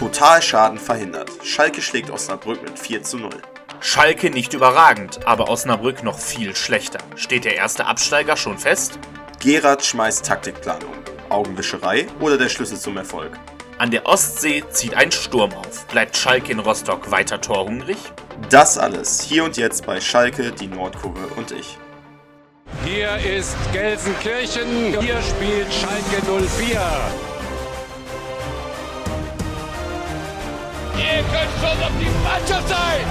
Totalschaden verhindert. Schalke schlägt Osnabrück mit 4 zu 0. Schalke nicht überragend, aber Osnabrück noch viel schlechter. Steht der erste Absteiger schon fest? Gerard schmeißt Taktikplan um. Augenwischerei oder der Schlüssel zum Erfolg? An der Ostsee zieht ein Sturm auf. Bleibt Schalke in Rostock weiter torhungrig? Das alles hier und jetzt bei Schalke, die Nordkurve und ich. Hier ist Gelsenkirchen. Hier spielt Schalke 04. Ihr könnt schon auf die Mannschaft sein!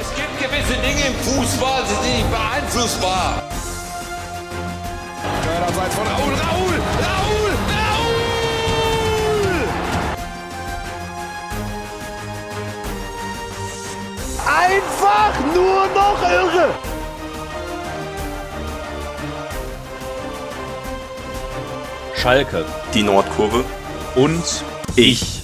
Es gibt gewisse Dinge im Fußball, die sind nicht beeinflussbar. Abseits von Raul, Raul, Raul, Raul! Einfach nur noch irre! Schalke Die Nordkurve und ich.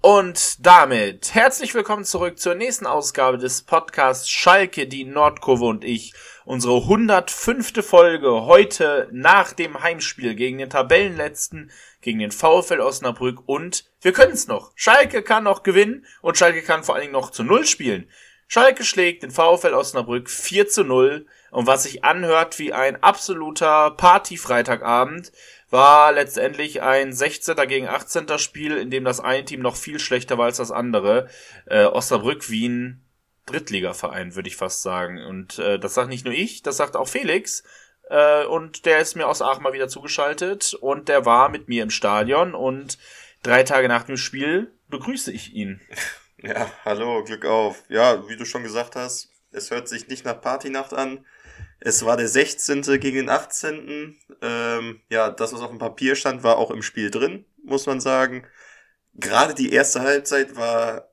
Und damit herzlich willkommen zurück zur nächsten Ausgabe des Podcasts Schalke, die Nordkurve und ich. Unsere 105. Folge heute nach dem Heimspiel gegen den Tabellenletzten, gegen den VfL Osnabrück und wir können es noch. Schalke kann noch gewinnen und Schalke kann vor allen Dingen noch zu Null spielen. Schalke schlägt den VfL Osnabrück 4 zu 0 und was sich anhört wie ein absoluter Party-Freitagabend, war letztendlich ein 16. gegen 18. Spiel, in dem das eine Team noch viel schlechter war als das andere. Äh, Osnabrück wie ein Drittligaverein, würde ich fast sagen. Und äh, das sagt nicht nur ich, das sagt auch Felix. Äh, und der ist mir aus Aachen mal wieder zugeschaltet und der war mit mir im Stadion und drei Tage nach dem Spiel begrüße ich ihn. Ja, hallo, Glück auf. Ja, wie du schon gesagt hast, es hört sich nicht nach Partynacht an. Es war der 16. gegen den 18. Ähm, ja, das, was auf dem Papier stand, war auch im Spiel drin, muss man sagen. Gerade die erste Halbzeit war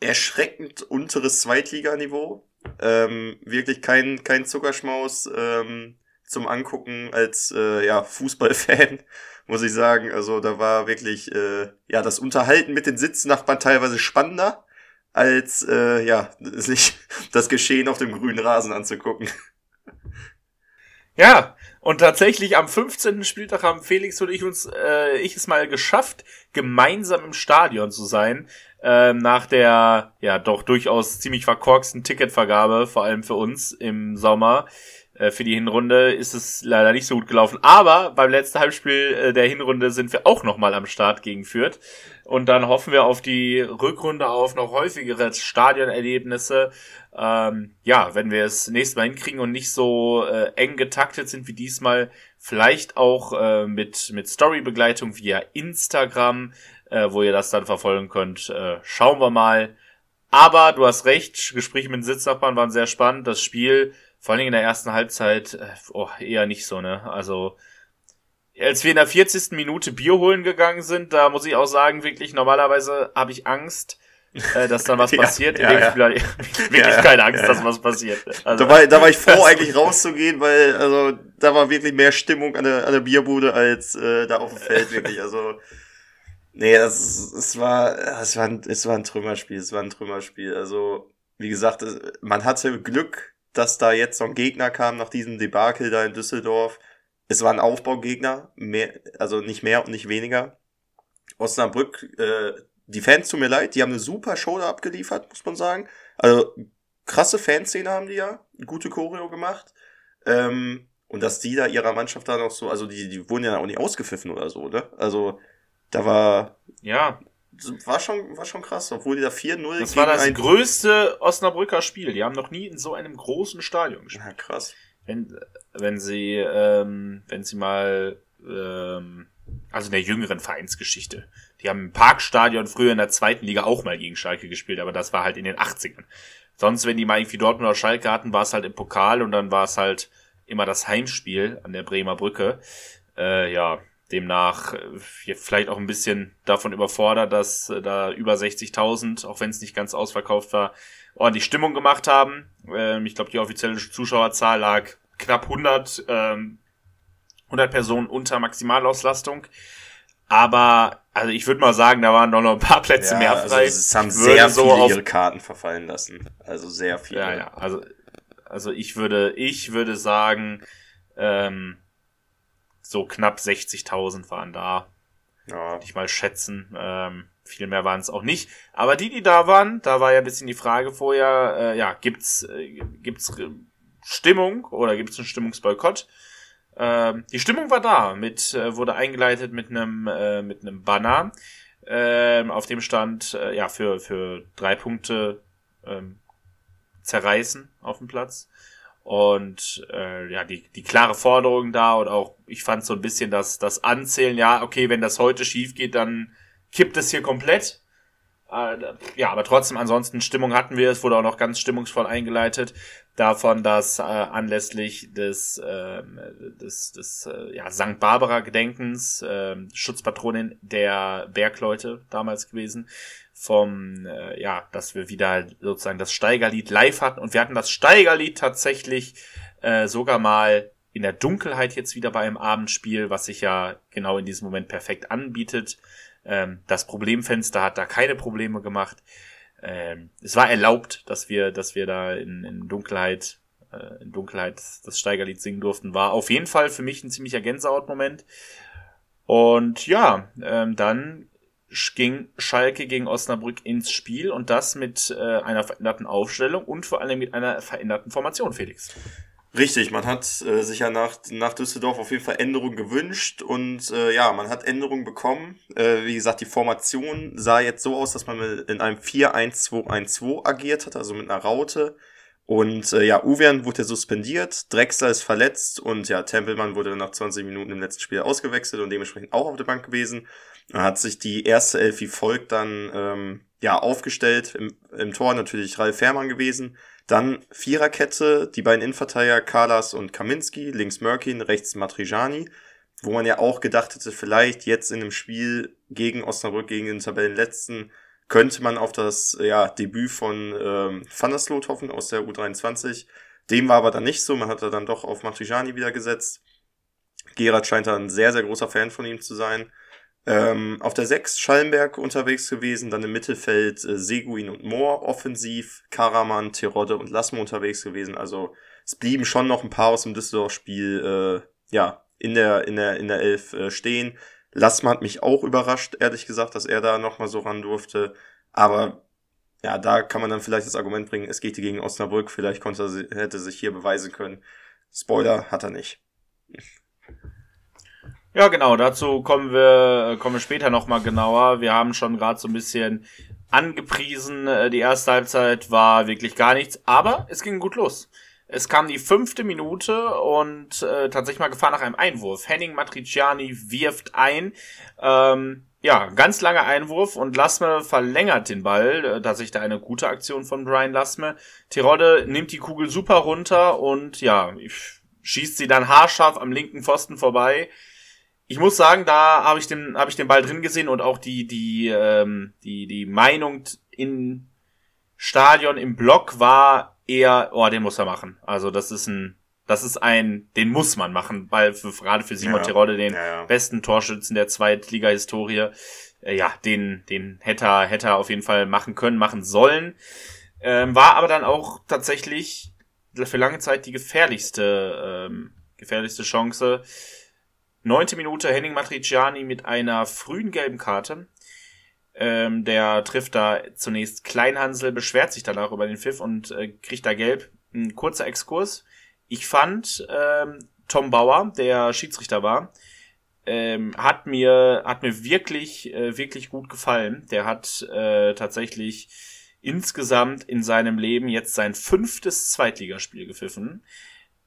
erschreckend unteres Zweitliganiveau. Ähm, wirklich kein, kein Zuckerschmaus ähm, zum Angucken als äh, ja, Fußballfan, muss ich sagen. Also da war wirklich äh, ja das Unterhalten mit den Sitznachbarn teilweise spannender, als äh, ja, sich das Geschehen auf dem grünen Rasen anzugucken. Ja, und tatsächlich am 15. Spieltag haben Felix und ich uns, äh, ich es mal geschafft, gemeinsam im Stadion zu sein, ähm, nach der ja doch durchaus ziemlich verkorksten Ticketvergabe, vor allem für uns im Sommer. Äh, für die Hinrunde ist es leider nicht so gut gelaufen. Aber beim letzten Halbspiel äh, der Hinrunde sind wir auch nochmal am Start gegen Fürth. Und dann hoffen wir auf die Rückrunde auf noch häufigere Stadionerlebnisse. Ähm, ja, wenn wir es nächstes Mal hinkriegen und nicht so äh, eng getaktet sind wie diesmal, vielleicht auch äh, mit, mit Storybegleitung via Instagram, äh, wo ihr das dann verfolgen könnt. Äh, schauen wir mal. Aber du hast recht, Gespräche mit den Sitznachbarn waren sehr spannend. Das Spiel, vor allen Dingen in der ersten Halbzeit, äh, oh, eher nicht so, ne? Also als wir in der 40. Minute Bier holen gegangen sind, da muss ich auch sagen, wirklich, normalerweise habe ich Angst, äh, dass dann was Ja, passiert. ja, in dem ja. Spiel hatte ich wirklich Ja, keine Angst, dass was passiert. Also, Da war, da war ich froh, eigentlich rauszugehen, weil also da war wirklich mehr Stimmung an der, an der Bierbude als äh, da auf dem Feld, wirklich. Also, nee, das, es war, es war, ein, es war ein Trümmerspiel, es war ein Trümmerspiel. Also, wie gesagt, es- man hatte Glück, dass da jetzt so ein Gegner kam nach diesem Debakel da in Düsseldorf. Es war ein Aufbaugegner, mehr, also nicht mehr und nicht weniger. Osnabrück, äh, die Fans tun mir leid, die haben eine super Show da abgeliefert, muss man sagen. Also krasse Fanszene haben die ja, gute Choreo gemacht. Ähm, und dass die da ihrer Mannschaft da noch so, also die, die wurden ja auch nicht ausgepfiffen oder so, ne? Also da war, ja, war schon, war schon krass, obwohl die da 4-0 das war das ein- größte Osnabrücker Spiel. Die haben noch nie in so einem großen Stadion gespielt. Ja, krass. wenn, wenn sie, ähm, wenn sie mal, ähm, also in der jüngeren Vereinsgeschichte, die haben im Parkstadion früher in der zweiten Liga auch mal gegen Schalke gespielt, aber das war halt in den 80ern. Sonst, wenn die mal irgendwie Dortmund oder Schalke hatten, war es halt im Pokal und dann war es halt immer das Heimspiel an der Bremer Brücke. Äh, ja, demnach äh, vielleicht auch ein bisschen davon überfordert, dass äh, da über 60.000, auch wenn es nicht ganz ausverkauft war, ordentlich Stimmung gemacht haben. Ähm, ich glaube, die offizielle Zuschauerzahl lag knapp 100, ähm, 100 Personen unter Maximalauslastung. Aber, also ich würde mal sagen, da waren noch ein paar Plätze Ja, mehr also frei. es haben sehr so viele ihre Karten verfallen lassen. Also sehr viele. Ja, ja, also, also ich würde, ich würde sagen, ähm, so knapp 60.000 waren da. Ja. ich mal schätzen. Ähm, viel mehr waren es auch nicht. Aber die, die da waren, da war ja ein bisschen die Frage vorher, äh, ja, gibt's, äh, gibt's Stimmung oder gibt's einen Stimmungsboykott? Ähm, die Stimmung war da, mit, äh, wurde eingeleitet mit einem, äh, mit einem Banner, ähm, auf dem stand, äh, ja, für, für drei Punkte, ähm, zerreißen auf dem Platz. Und äh, ja, die, die klare Forderung da und auch, ich fand so ein bisschen das, das Anzählen, ja, okay, wenn das heute schief geht, dann kippt es hier komplett. Äh, ja, aber trotzdem, ansonsten Stimmung hatten wir, es wurde auch noch ganz stimmungsvoll eingeleitet, davon, dass äh, anlässlich des, ähm, des, des äh, ja, St. Barbara Gedenkens, äh, Schutzpatronin der Bergleute damals gewesen, vom, äh, ja, dass wir wieder sozusagen das Steigerlied live hatten und wir hatten das Steigerlied tatsächlich äh, sogar mal in der Dunkelheit jetzt wieder bei einem Abendspiel, was sich ja genau in diesem Moment perfekt anbietet. Ähm, das Problemfenster hat da keine Probleme gemacht. Ähm, es war erlaubt, dass wir, dass wir da in, in Dunkelheit, äh, in Dunkelheit das Steigerlied singen durften. War auf jeden Fall für mich ein ziemlicher Gänsehautmoment. Und ja, ähm, dann ging Schalke gegen Osnabrück ins Spiel und das mit äh, einer veränderten Aufstellung und vor allem mit einer veränderten Formation, Felix. Richtig, man hat äh, sich ja nach, nach Düsseldorf auf jeden Fall Änderungen gewünscht und äh, ja, man hat Änderungen bekommen. Äh, wie gesagt, die Formation sah jetzt so aus, dass man in einem 4-1-2-1-2 agiert hat, also mit einer Raute. Und äh, ja, Uwean wurde suspendiert, Drexler ist verletzt und ja, Tempelmann wurde nach 20 Minuten im letzten Spiel ausgewechselt und dementsprechend auch auf der Bank gewesen. Hat sich die erste Elf wie folgt dann ähm, ja aufgestellt. Im, Im Tor natürlich Ralf Fährmann gewesen. Dann Viererkette, die beiden Innenverteidiger Kalas und Kaminski, links Mörkin, rechts Matrijani, wo man ja auch gedacht hätte, vielleicht jetzt in einem Spiel gegen Osnabrück, gegen den Tabellenletzten, könnte man auf das ja, Debüt von ähm, Van der Sloot hoffen aus der U23. Dem war aber dann nicht so, man hat da dann doch auf Matrijani wieder gesetzt. Gerard scheint da ein sehr, sehr großer Fan von ihm zu sein. Ähm, auf der 6 Schallenberg unterwegs gewesen, dann im Mittelfeld äh, Seguin und Mohr offensiv, Karaman, Terodde und Lassmo unterwegs gewesen. Also es blieben schon noch ein paar aus dem Düsseldorf-Spiel äh, ja, in der, in der, in der Elf äh, stehen. Lassmann hat mich auch überrascht, ehrlich gesagt, dass er da nochmal so ran durfte. Aber ja, da kann man dann vielleicht das Argument bringen, es geht gegen Osnabrück, vielleicht konnte er, hätte sich hier beweisen können. Spoiler hat er nicht. Ja, genau, dazu kommen wir, kommen wir später nochmal genauer. Wir haben schon gerade so ein bisschen angepriesen, äh, die erste Halbzeit war wirklich gar nichts, aber es ging gut los. Es kam die fünfte Minute und äh, tatsächlich mal Gefahr nach einem Einwurf. Henning Matriciani wirft ein. Ähm, ja, ganz langer Einwurf und Lassme verlängert den Ball. Äh, Tatsächlich da eine gute Aktion von Brian Lassme. Tirode nimmt die Kugel super runter und ja, schießt sie dann haarscharf am linken Pfosten vorbei ich muss sagen, da habe ich den habe ich den Ball drin gesehen und auch die die ähm, die die Meinung in Stadion im Block war eher, oh, den muss er machen. Also das ist ein das ist ein, den muss man machen, weil für, gerade für Simon Ja. Terodde, den Ja, ja. besten Torschützen der Zweitliga-Historie, äh, ja, den den hätte er hätte er auf jeden Fall machen können, machen sollen. Ähm, war aber dann auch tatsächlich für lange Zeit die gefährlichste ähm, gefährlichste Chance. Neunte Minute Henning Matriciani mit einer frühen gelben Karte. Ähm, der trifft da zunächst Kleinhansel, beschwert sich danach über den Pfiff und äh, kriegt da gelb. Ein kurzer Exkurs. Ich fand ähm, Tom Bauer, der Schiedsrichter war, ähm, hat mir hat mir wirklich äh, wirklich gut gefallen. Der hat äh, tatsächlich insgesamt in seinem Leben jetzt sein fünftes Zweitligaspiel gepfiffen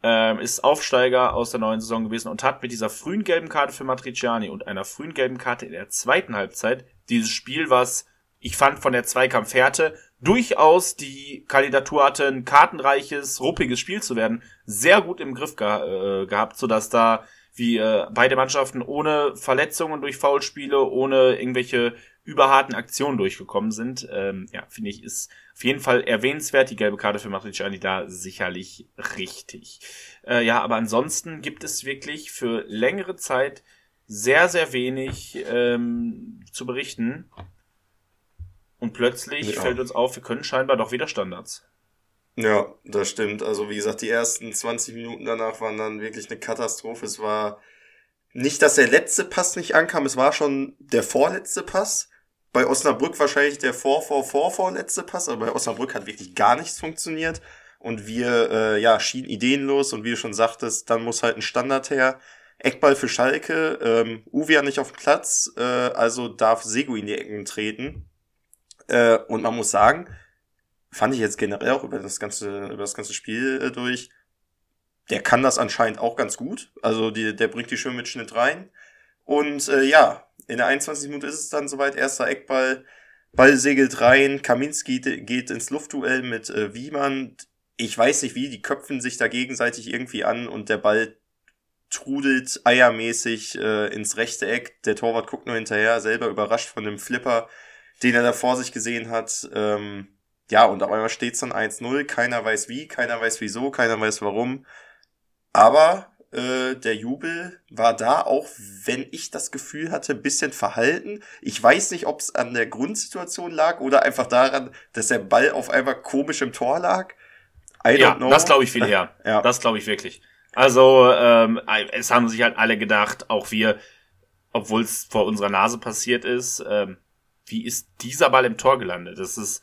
ähm, ist Aufsteiger aus der neuen Saison gewesen und hat mit dieser frühen gelben Karte für Matriciani und einer frühen gelben Karte in der zweiten Halbzeit dieses Spiel, was ich fand von der Zweikampfhärte durchaus die Kandidatur hatte, ein kartenreiches, ruppiges Spiel zu werden, sehr gut im Griff ge äh, gehabt, sodass da wie äh, beide Mannschaften ohne Verletzungen durch Foulspiele, ohne irgendwelche überharten Aktionen durchgekommen sind. Ähm, ja, finde ich, ist auf jeden Fall erwähnenswert. Die gelbe Karte für Matriciani da sicherlich richtig. Äh, ja, aber ansonsten gibt es wirklich für längere Zeit sehr, sehr wenig ähm, zu berichten. Und plötzlich Ja. fällt uns auf, wir können scheinbar doch wieder Standards. Ja, das stimmt. Also wie gesagt, die ersten 20 Minuten danach waren dann wirklich eine Katastrophe. Es war nicht, dass der letzte Pass nicht ankam, es war schon der vorletzte Pass. Bei Osnabrück wahrscheinlich der vor, vor, vor, vorletzte Pass, aber bei Osnabrück hat wirklich gar nichts funktioniert. Und wir, äh, ja, schienen ideenlos und wie du schon sagtest, dann muss halt ein Standard her. Eckball für Schalke, ähm, Uwe ja nicht auf dem Platz, äh, also darf Segu in die Ecken treten. Äh, und man muss sagen, fand ich jetzt generell auch über das ganze, über das ganze Spiel äh, durch. Der kann das anscheinend auch ganz gut. Also die, der bringt die schön mit Schnitt rein. Und äh, ja, in der 21. Minute ist es dann soweit. Erster Eckball, Ball segelt rein. Kaminski geht ins Luftduell mit äh, Wiemann. Ich weiß nicht wie, die köpfen sich da gegenseitig irgendwie an und der Ball trudelt eiermäßig äh, ins rechte Eck. Der Torwart guckt nur hinterher, selber überrascht von dem Flipper, den er da vor sich gesehen hat. Ähm, ja, und auf einmal steht's dann 1-0. Keiner weiß wie, keiner weiß wieso, keiner weiß warum. Aber äh, der Jubel war da, auch wenn ich das Gefühl hatte, ein bisschen verhalten. Ich weiß nicht, ob es an der Grundsituation lag oder einfach daran, dass der Ball auf einmal komisch im Tor lag. I don't Ja, know. das glaube ich viel eher. Ja. Das glaube ich wirklich. Also, ähm, es haben sich halt alle gedacht, auch wir, obwohl es vor unserer Nase passiert ist, ähm, wie ist dieser Ball im Tor gelandet? Das ist,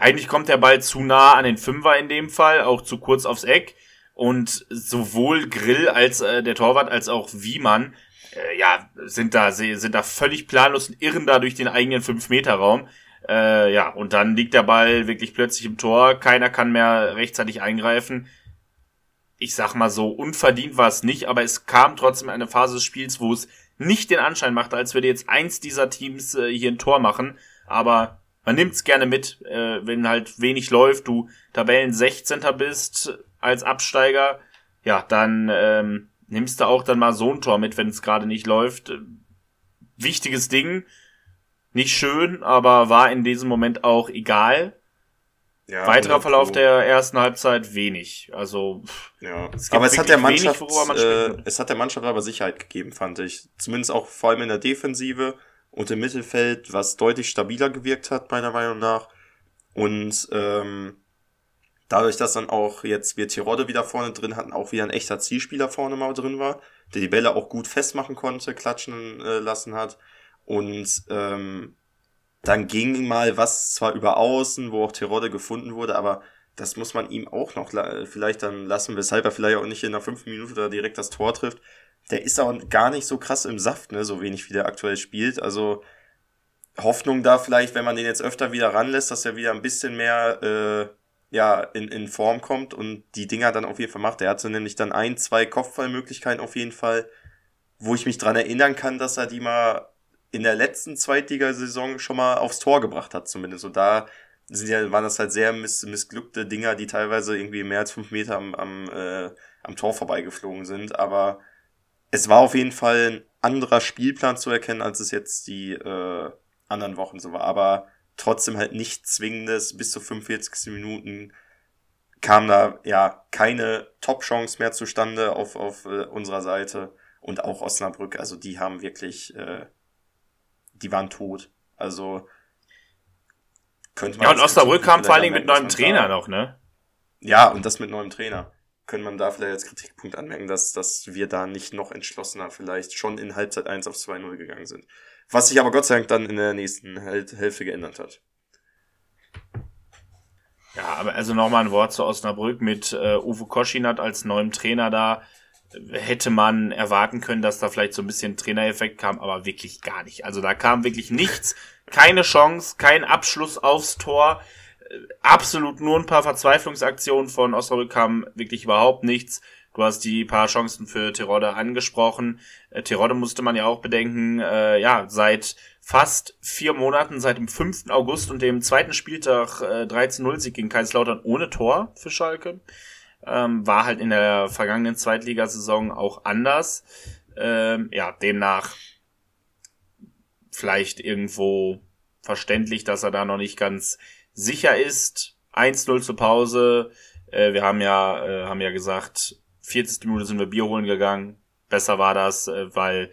eigentlich kommt der Ball zu nah an den Fünfer in dem Fall, auch zu kurz aufs Eck. Und sowohl Grill als äh, der Torwart als auch Wiemann, äh, ja, sind da, sind da völlig planlos und irren da durch den eigenen 5-Meter-Raum. Äh, ja, und dann liegt der Ball wirklich plötzlich im Tor. Keiner kann mehr rechtzeitig eingreifen. Ich sag mal so, unverdient war es nicht, aber es kam trotzdem eine Phase des Spiels, wo es nicht den Anschein machte, als würde jetzt eins dieser Teams äh, hier ein Tor machen. Aber man nimmt's gerne mit, äh, wenn halt wenig läuft, du Tabellen 16. bist als Absteiger, ja, dann ähm, nimmst du auch dann mal so ein Tor mit, wenn es gerade nicht läuft. Wichtiges Ding, nicht schön, aber war in diesem Moment auch egal. Ja, Weiterer 100 Verlauf Pro. der ersten Halbzeit wenig. Also Ja. gibt aber es hat der wenig, Mannschaft, man äh, es hat der Mannschaft aber Sicherheit gegeben, fand ich. Zumindest auch vor allem in der Defensive und im Mittelfeld, was deutlich stabiler gewirkt hat, meiner Meinung nach. Und ähm, dadurch, dass dann auch jetzt wir Tirode wieder vorne drin hatten, auch wieder ein echter Zielspieler vorne mal drin war, der die Bälle auch gut festmachen konnte, klatschen äh, lassen hat. Und ähm, dann ging mal was zwar über außen, wo auch Tirode gefunden wurde, aber das muss man ihm auch noch vielleicht dann lassen, weshalb er vielleicht auch nicht in der fünften Minute da direkt das Tor trifft. Der ist auch gar nicht so krass im Saft, ne, so wenig wie der aktuell spielt. Also Hoffnung da vielleicht, wenn man den jetzt öfter wieder ranlässt, dass er wieder ein bisschen mehr äh, ja, in, in Form kommt und die Dinger dann auf jeden Fall macht. Er hatte nämlich dann ein, zwei Kopfballmöglichkeiten auf jeden Fall, wo ich mich dran erinnern kann, dass er die mal in der letzten Zweitligasaison schon mal aufs Tor gebracht hat, zumindest. Und da sind ja, waren das halt sehr miss, missglückte Dinger, die teilweise irgendwie mehr als fünf Meter am, am, äh, am Tor vorbeigeflogen sind. Aber es war auf jeden Fall ein anderer Spielplan zu erkennen, als es jetzt die äh, anderen Wochen so war. Aber trotzdem halt nicht zwingendes. Bis zu 45 Minuten kam da ja keine Top-Chance mehr zustande auf, auf äh, unserer Seite. Und auch Osnabrück, also die haben wirklich, äh, die waren tot. Also könnte man. ja, und Osnabrück kam vor allen Dingen mit neuem Trainer noch, ne? Ja, und das mit neuem Trainer. Könnte man da vielleicht als Kritikpunkt anmerken, dass, dass wir da nicht noch entschlossener vielleicht schon in Halbzeit 1 auf 2-0 gegangen sind. Was sich aber Gott sei Dank dann in der nächsten Häl- Hälfte geändert hat. Ja, aber also nochmal ein Wort zu Osnabrück mit äh, Uwe Koschinat als neuem Trainer da. Hätte man erwarten können, dass da vielleicht so ein bisschen Trainereffekt kam, aber wirklich gar nicht. Also da kam wirklich nichts, keine Chance, kein Abschluss aufs Tor, äh, absolut nur ein paar Verzweiflungsaktionen von Osnabrück kam wirklich überhaupt nichts. Du hast die paar Chancen für Tirode angesprochen. Äh, Tirode musste man ja auch bedenken, äh, ja, seit fast vier Monaten, seit dem 5. August und dem zweiten Spieltag äh, 13-0-Sieg gegen Kaiserslautern ohne Tor für Schalke. Ähm, war halt in der vergangenen Zweitligasaison auch anders. Ähm, ja, demnach vielleicht irgendwo verständlich, dass er da noch nicht ganz sicher ist. 1-0 zur Pause. Äh, wir haben ja, äh, haben ja gesagt, 40. Minute sind wir Bier holen gegangen. Besser war das, äh, weil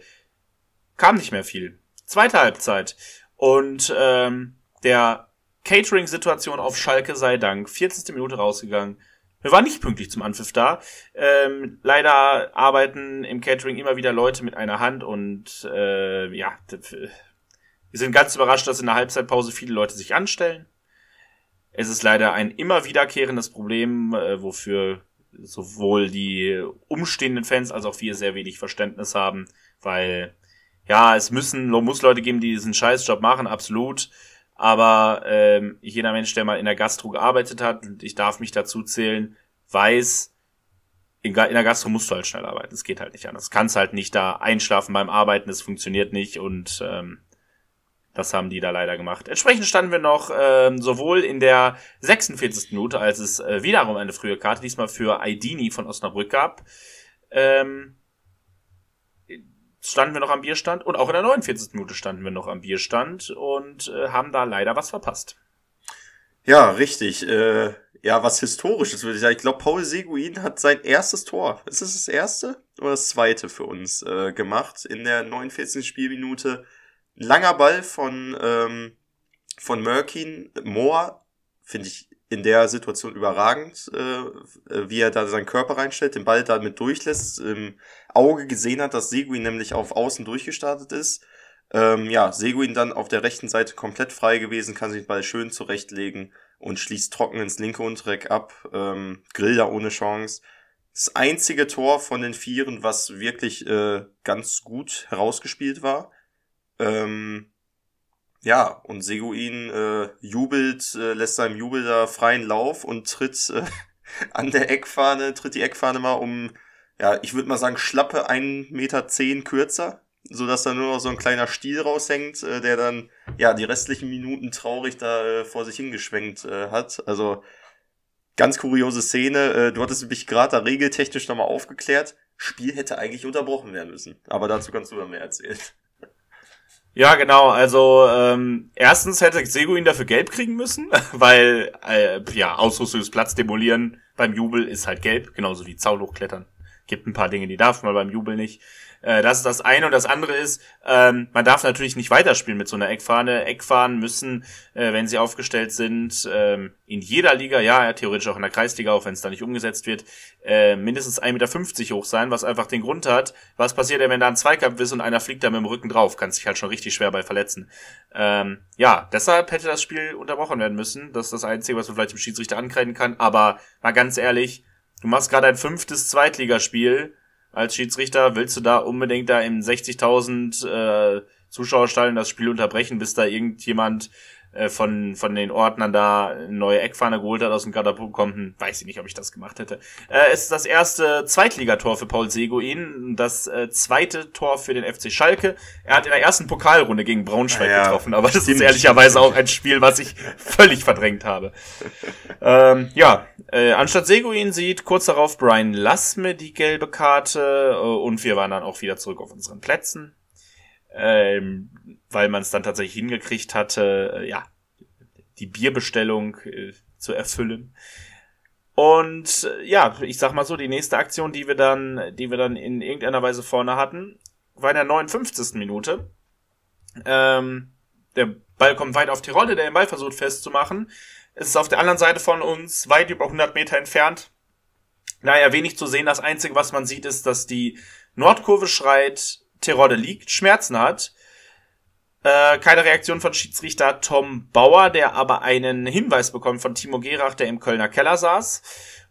kam nicht mehr viel. Zweite Halbzeit. Und ähm, der Catering-Situation auf Schalke sei Dank. 40. Minute rausgegangen. Wir waren nicht pünktlich zum Anpfiff da. Ähm, leider arbeiten im Catering immer wieder Leute mit einer Hand und äh, ja, wir sind ganz überrascht, dass in der Halbzeitpause viele Leute sich anstellen. Es ist leider ein immer wiederkehrendes Problem, äh, wofür sowohl die umstehenden Fans als auch wir sehr wenig Verständnis haben, weil ja, es müssen, muss Leute geben, die diesen Scheißjob machen, absolut. Aber ähm, jeder Mensch, der mal in der Gastro gearbeitet hat, und ich darf mich dazu zählen, weiß, in, in der Gastro musst du halt schnell arbeiten. Es geht halt nicht anders. Kannst halt nicht da einschlafen beim Arbeiten, es funktioniert nicht und ähm, das haben die da leider gemacht. Entsprechend standen wir noch ähm, sowohl in der 46. Minute, als es äh, wiederum eine frühe Karte, diesmal für Aidini von Osnabrück gab, ähm, standen wir noch am Bierstand und auch in der 49. Minute standen wir noch am Bierstand und äh, haben da leider was verpasst. Ja, richtig. Äh, ja, was Historisches würde ich sagen. Ich glaube, Paul Seguin hat sein erstes Tor, ist es das erste oder das zweite für uns äh, gemacht in der 49. Spielminute. Langer Ball von, ähm, von Merkin. Moore, finde ich in der Situation überragend, äh, wie er da seinen Körper reinstellt, den Ball damit durchlässt, im Auge gesehen hat, dass Seguin nämlich auf Außen durchgestartet ist. Ähm, ja, Seguin dann auf der rechten Seite komplett frei gewesen, kann sich den Ball schön zurechtlegen und schließt trocken ins linke Untereck ab. Ähm, Griller ohne Chance. Das einzige Tor von den Vieren, was wirklich äh, ganz gut herausgespielt war. Ähm, ja, und Seguin äh, jubelt, äh, lässt seinem Jubel da freien Lauf und tritt äh, an der Eckfahne, tritt die Eckfahne mal um, ja, ich würde mal sagen, schlappe 1,10 Meter zehn kürzer, so dass da nur noch so ein kleiner Stiel raushängt, äh, der dann, ja, die restlichen Minuten traurig da äh, vor sich hingeschwenkt äh, hat. Also, ganz kuriose Szene. Äh, du hattest mich gerade da regeltechnisch nochmal aufgeklärt. Spiel hätte eigentlich unterbrochen werden müssen. Aber dazu kannst du dann mehr erzählen. Ja, genau. Also ähm, erstens hätte Seguin dafür gelb kriegen müssen, weil äh, ja Ausrüstungsplatz demolieren beim Jubel ist halt gelb, genauso wie Zaun hochklettern. Gibt ein paar Dinge, die darf man beim Jubel nicht. Äh, das ist das eine. Und das andere ist, ähm, man darf natürlich nicht weiterspielen mit so einer Eckfahne. Eckfahnen müssen, äh, wenn sie aufgestellt sind, ähm, in jeder Liga, ja, theoretisch auch in der Kreisliga, auch wenn es da nicht umgesetzt wird, äh, mindestens 1,50 Meter hoch sein, was einfach den Grund hat, was passiert denn, wenn da ein Zweikampf ist und einer fliegt da mit dem Rücken drauf? Kann sich halt schon richtig schwer bei verletzen. Ähm, ja, deshalb hätte das Spiel unterbrochen werden müssen. Das ist das Einzige, was man vielleicht dem Schiedsrichter ankreiden kann. Aber mal ganz ehrlich, du machst gerade ein fünftes Zweitligaspiel als Schiedsrichter, willst du da unbedingt da im 60.000 äh, Zuschauerstall das Spiel unterbrechen, bis da irgendjemand äh, von, von den Ordnern da eine neue Eckfahne geholt hat aus dem Katapult kommt, hm, weiß ich nicht, ob ich das gemacht hätte. Äh, es ist das erste Zweitligator für Paul Seguin, das äh, zweite Tor für den FC Schalke. Er hat in der ersten Pokalrunde gegen Braunschweig ja, getroffen, aber das ist ehrlicherweise auch ein Spiel, was ich völlig verdrängt habe. ähm, ja, äh, anstatt Seguin sieht kurz darauf Brian Lassme die gelbe Karte äh, und wir waren dann auch wieder zurück auf unseren Plätzen. Ähm, weil man es dann tatsächlich hingekriegt hatte, äh, ja, die Bierbestellung äh, zu erfüllen. Und äh, ja, ich sag mal so, die nächste Aktion, die wir dann, die wir dann in irgendeiner Weise vorne hatten, war in der 59. Minute. Ähm, der Ball kommt weit auf die Rolle, der den Ball versucht festzumachen. Es ist auf der anderen Seite von uns, weit über 100 Meter entfernt. Naja, wenig zu sehen. Das Einzige, was man sieht, ist, dass die Nordkurve schreit, Terodde liegt, Schmerzen hat. Äh, keine Reaktion von Schiedsrichter Tom Bauer, der aber einen Hinweis bekommt von Timo Gerach, der im Kölner Keller saß.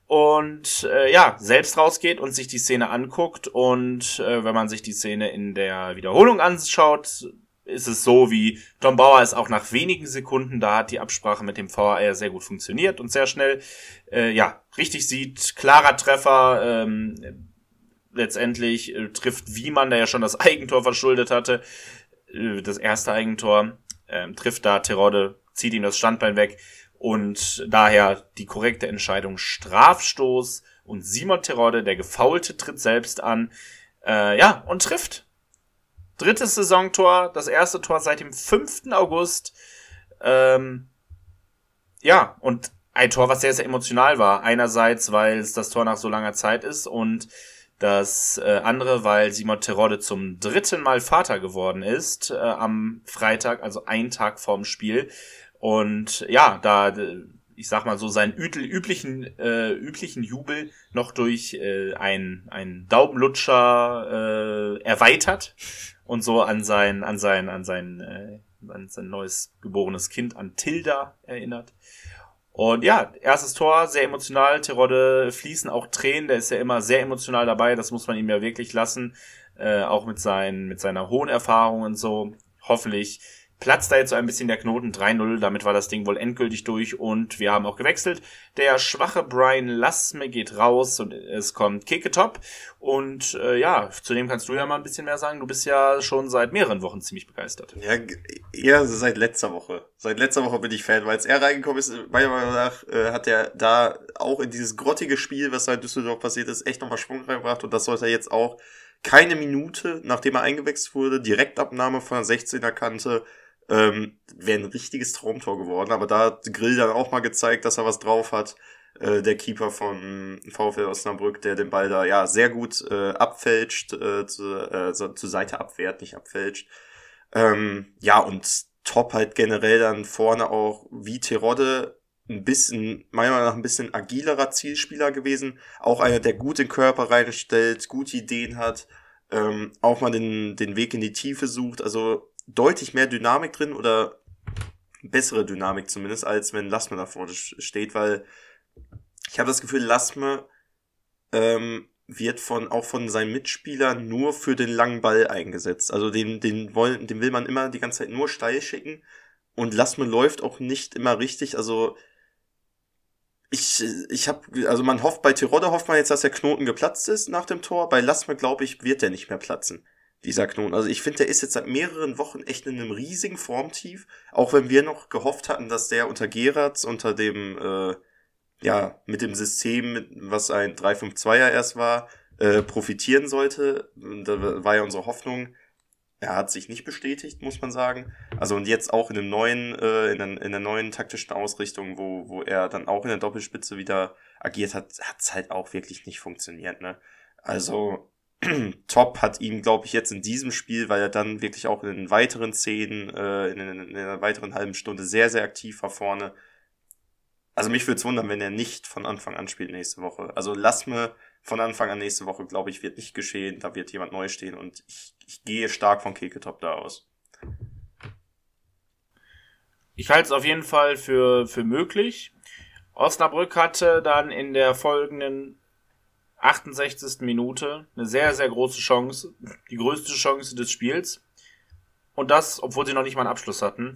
Und äh, ja, selbst rausgeht und sich die Szene anguckt. Und äh, wenn man sich die Szene in der Wiederholung anschaut, ist es so, wie Tom Bauer es auch nach wenigen Sekunden, da hat die Absprache mit dem VAR sehr gut funktioniert und sehr schnell, äh, ja, richtig sieht, klarer Treffer, ähm, letztendlich äh, trifft Wiemann, der ja schon das Eigentor verschuldet hatte, äh, das erste Eigentor, äh, trifft da Terodde, zieht ihm das Standbein weg und daher die korrekte Entscheidung Strafstoß und Simon Terodde, der Gefaulte, tritt selbst an, äh, ja, und trifft. Drittes Saisontor, das erste Tor seit dem 5. August. Ähm, ja, und ein Tor, was sehr, sehr emotional war. Einerseits, weil es das Tor nach so langer Zeit ist und Das äh, andere, weil Simon Terodde zum dritten Mal Vater geworden ist äh, am Freitag, also ein Tag vorm Spiel. Und ja, da ich sag mal so, seinen üblichen, äh, üblichen Jubel noch durch äh, ein, ein Daumenlutscher äh, erweitert und so an sein, an sein, an sein, äh, an sein neues geborenes Kind, an Tilda erinnert. Und ja, erstes Tor, sehr emotional. Terodde fließen auch Tränen, der ist ja immer sehr emotional dabei, das muss man ihm ja wirklich lassen. Äh, auch mit, seinen, mit seiner hohen Erfahrung und so. Hoffentlich platzt da jetzt so ein bisschen der Knoten 3-0, damit war das Ding wohl endgültig durch und wir haben auch gewechselt. Der schwache Brian Lassme geht raus und es kommt Keketop und äh, ja, zu dem kannst du ja mal ein bisschen mehr sagen. Du bist ja schon seit mehreren Wochen ziemlich begeistert. Ja, eher seit letzter Woche. Seit letzter Woche bin ich Fan, weil als er reingekommen ist, meiner Meinung nach äh, hat er da auch in dieses grottige Spiel, was in Düsseldorf passiert ist, echt nochmal Schwung reingebracht und das sollte er jetzt auch keine Minute, nachdem er eingewechselt wurde, Direktabnahme von der 16er Kante, ähm, wäre ein richtiges Traumtor geworden. Aber da hat Grill dann auch mal gezeigt, dass er was drauf hat. Äh, der Keeper von VfL Osnabrück, der den Ball da ja sehr gut äh, abfälscht, äh, zu, äh, zur Seite abwehrt, nicht abfälscht. Ähm, ja, und top halt generell dann vorne auch wie Terodde ein bisschen, meiner Meinung nach ein bisschen agilerer Zielspieler gewesen. Auch einer, der gut den Körper reinstellt, gute Ideen hat, ähm, auch mal den, den Weg in die Tiefe sucht. Also deutlich mehr Dynamik drin oder bessere Dynamik zumindest, als wenn Lasme da vorne steht, weil ich habe das Gefühl, Lasme ähm, wird von auch von seinen Mitspielern nur für den langen Ball eingesetzt. Also den, den, wollen, den will man immer die ganze Zeit nur steil schicken und Lasme läuft auch nicht immer richtig. Also ich, ich habe, also man hofft, bei Tirode hofft man jetzt, dass der Knoten geplatzt ist nach dem Tor. Bei Lasme, glaube ich, wird der nicht mehr platzen dieser Knoten. Also ich finde, der ist jetzt seit mehreren Wochen echt in einem riesigen Formtief. Auch wenn wir noch gehofft hatten, dass der unter Geratz, unter dem, äh, ja, mit dem System, was ein 352er erst war, äh, profitieren sollte. Da war ja unsere Hoffnung. Er hat sich nicht bestätigt, muss man sagen. Also und jetzt auch in dem neuen, äh, in, der, in der neuen taktischen Ausrichtung, wo, wo er dann auch in der Doppelspitze wieder agiert hat, hat's halt auch wirklich nicht funktioniert, ne? Also, Top hat ihm, glaube ich, jetzt in diesem Spiel, weil er dann wirklich auch in den weiteren Szenen, äh, in, in, in einer weiteren halben Stunde sehr, sehr aktiv war vorne. Also mich würde es wundern, wenn er nicht von Anfang an spielt nächste Woche. Also lass mir von Anfang an nächste Woche, glaube ich, wird nicht geschehen. Da wird jemand neu stehen und ich, ich gehe stark von Keketop da aus. Ich halte es auf jeden Fall für, für möglich. Osnabrück hatte dann in der folgenden 68. Minute eine sehr, sehr große Chance, die größte Chance des Spiels. Und das, obwohl sie noch nicht mal einen Abschluss hatten.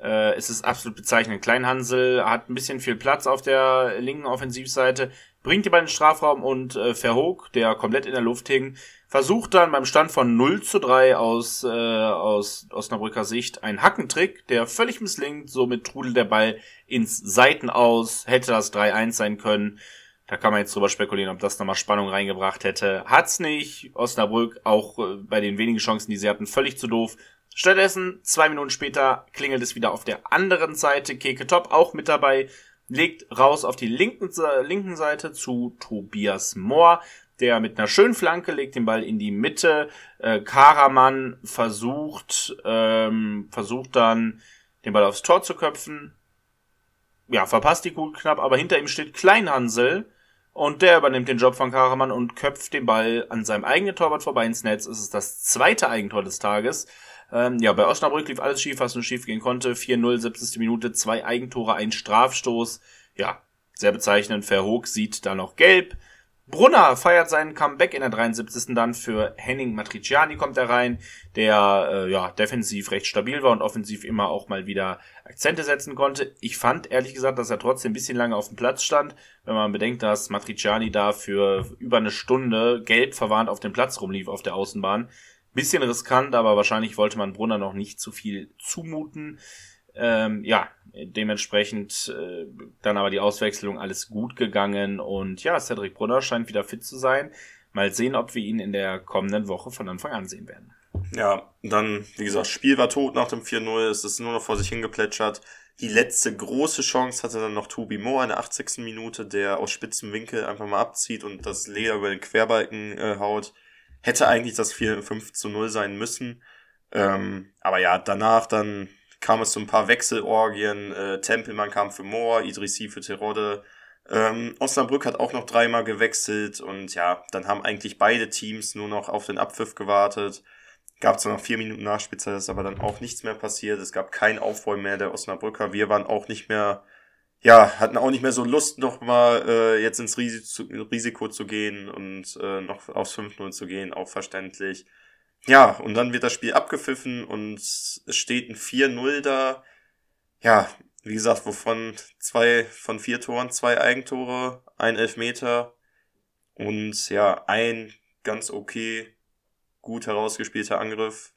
Äh, es ist absolut bezeichnend. Kleinhansel hat ein bisschen viel Platz auf der linken Offensivseite, bringt die beiden den Strafraum und äh, Verhoog, der komplett in der Luft hing, versucht dann beim Stand von 0 zu 3 aus, äh, aus Osnabrücker Sicht einen Hackentrick, der völlig misslingt. Somit trudelt der Ball ins Seiten aus, hätte das 3-1 sein können. Da kann man jetzt drüber spekulieren, ob das nochmal Spannung reingebracht hätte. Hat's nicht. Osnabrück auch äh, bei den wenigen Chancen, die sie hatten, völlig zu doof. Stattdessen, zwei Minuten später, klingelt es wieder auf der anderen Seite. Keke Top auch mit dabei. Legt raus auf die linken, linken Seite zu Tobias Mohr. Der mit einer schönen Flanke legt den Ball in die Mitte. Äh, Karaman versucht, ähm, versucht dann den Ball aufs Tor zu köpfen. Ja, verpasst die Kugel knapp, aber hinter ihm steht Kleinhansel, und der übernimmt den Job von Karaman und köpft den Ball an seinem eigenen Torwart vorbei ins Netz. Es ist das zweite Eigentor des Tages. Ähm, ja, bei Osnabrück lief alles schief, was nur schief gehen konnte. 4-0, 70. Minute, zwei Eigentore, ein Strafstoß. Ja, sehr bezeichnend. Verhoog sieht da noch gelb. Brunner feiert seinen Comeback in der 73. dann für Henning Matriciani kommt er rein, der äh, ja defensiv recht stabil war und offensiv immer auch mal wieder Akzente setzen konnte. Ich fand ehrlich gesagt, dass er trotzdem ein bisschen lange auf dem Platz stand, wenn man bedenkt, dass Matriciani da für über eine Stunde gelb verwarnt auf dem Platz rumlief auf der Außenbahn. Bisschen riskant, aber wahrscheinlich wollte man Brunner noch nicht zu viel zumuten. Ähm, ja, dementsprechend äh, dann aber die Auswechslung alles gut gegangen und ja, Cedric Brunner scheint wieder fit zu sein. Mal sehen, ob wir ihn in der kommenden Woche von Anfang an sehen werden. Ja, dann, wie gesagt, Spiel war tot nach dem 4-0, es ist nur noch vor sich hingeplätschert. Die letzte große Chance hatte dann noch Tobi Moore in der 80. Minute, der aus spitzem Winkel einfach mal abzieht und das Leder über den Querbalken äh, haut. Hätte eigentlich das 4 5 zu 0 sein müssen. Ähm, aber ja, danach dann kam es zu ein paar Wechselorgien. Äh, Tempelmann kam für Moore, Idrissi für Terodde. Ähm, Osnabrück hat auch noch dreimal gewechselt und ja, dann haben eigentlich beide Teams nur noch auf den Abpfiff gewartet. Gab zwar noch vier Minuten Nachspielzeit, ist aber dann auch nichts mehr passiert. Es gab kein Aufräumen mehr der Osnabrücker. Wir waren auch nicht mehr, ja, hatten auch nicht mehr so Lust, noch mal äh, jetzt ins Risiko zu gehen und äh, noch aufs 5-0 zu gehen, auch verständlich. Ja, und dann wird das Spiel abgepfiffen und es steht ein 4-0 da. Ja, wie gesagt, wovon zwei von vier Toren, zwei Eigentore, ein Elfmeter und ja, ein ganz okay, gut herausgespielter Angriff.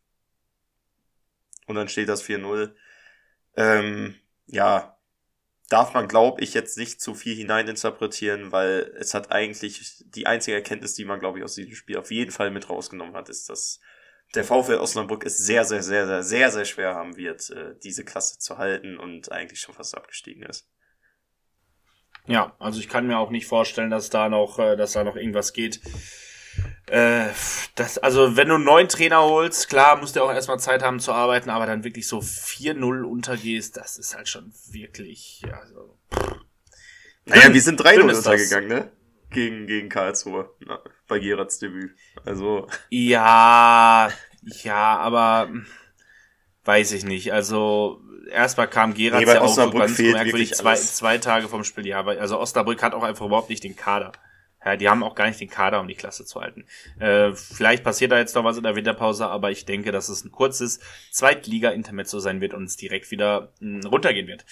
Und dann steht das 4-0. Ähm, ja, darf man, glaube ich, jetzt nicht zu viel hineininterpretieren, weil es hat eigentlich die einzige Erkenntnis, die man, glaube ich, aus diesem Spiel auf jeden Fall mit rausgenommen hat, ist, dass der VfL Osnabrück es sehr, sehr, sehr, sehr, sehr, sehr schwer haben wird, äh, diese Klasse zu halten und eigentlich schon fast abgestiegen ist. Ja, also ich kann mir auch nicht vorstellen, dass da noch, äh, dass da noch irgendwas geht. Äh, das, also wenn du einen neuen Trainer holst, klar, musst du auch erstmal Zeit haben zu arbeiten, aber dann wirklich so 4-0 untergehst, das ist halt schon wirklich, also. Naja, wir sind 3-0 untergegangen, ne? Gegen, gegen Karlsruhe. Na, bei Gerards Debüt. Also. Ja, ja, aber weiß ich nicht. Also erstmal kam Gerard nee, ja auch so ganz merkwürdig zwei, zwei Tage vom Spiel. Ja, aber also Osnabrück hat auch einfach überhaupt nicht den Kader. Ja, die haben auch gar nicht den Kader, um die Klasse zu halten. Äh, vielleicht passiert da jetzt noch was in der Winterpause, aber ich denke, dass es ein kurzes Zweitliga-Intermezzo sein wird und es direkt wieder mh, runtergehen wird.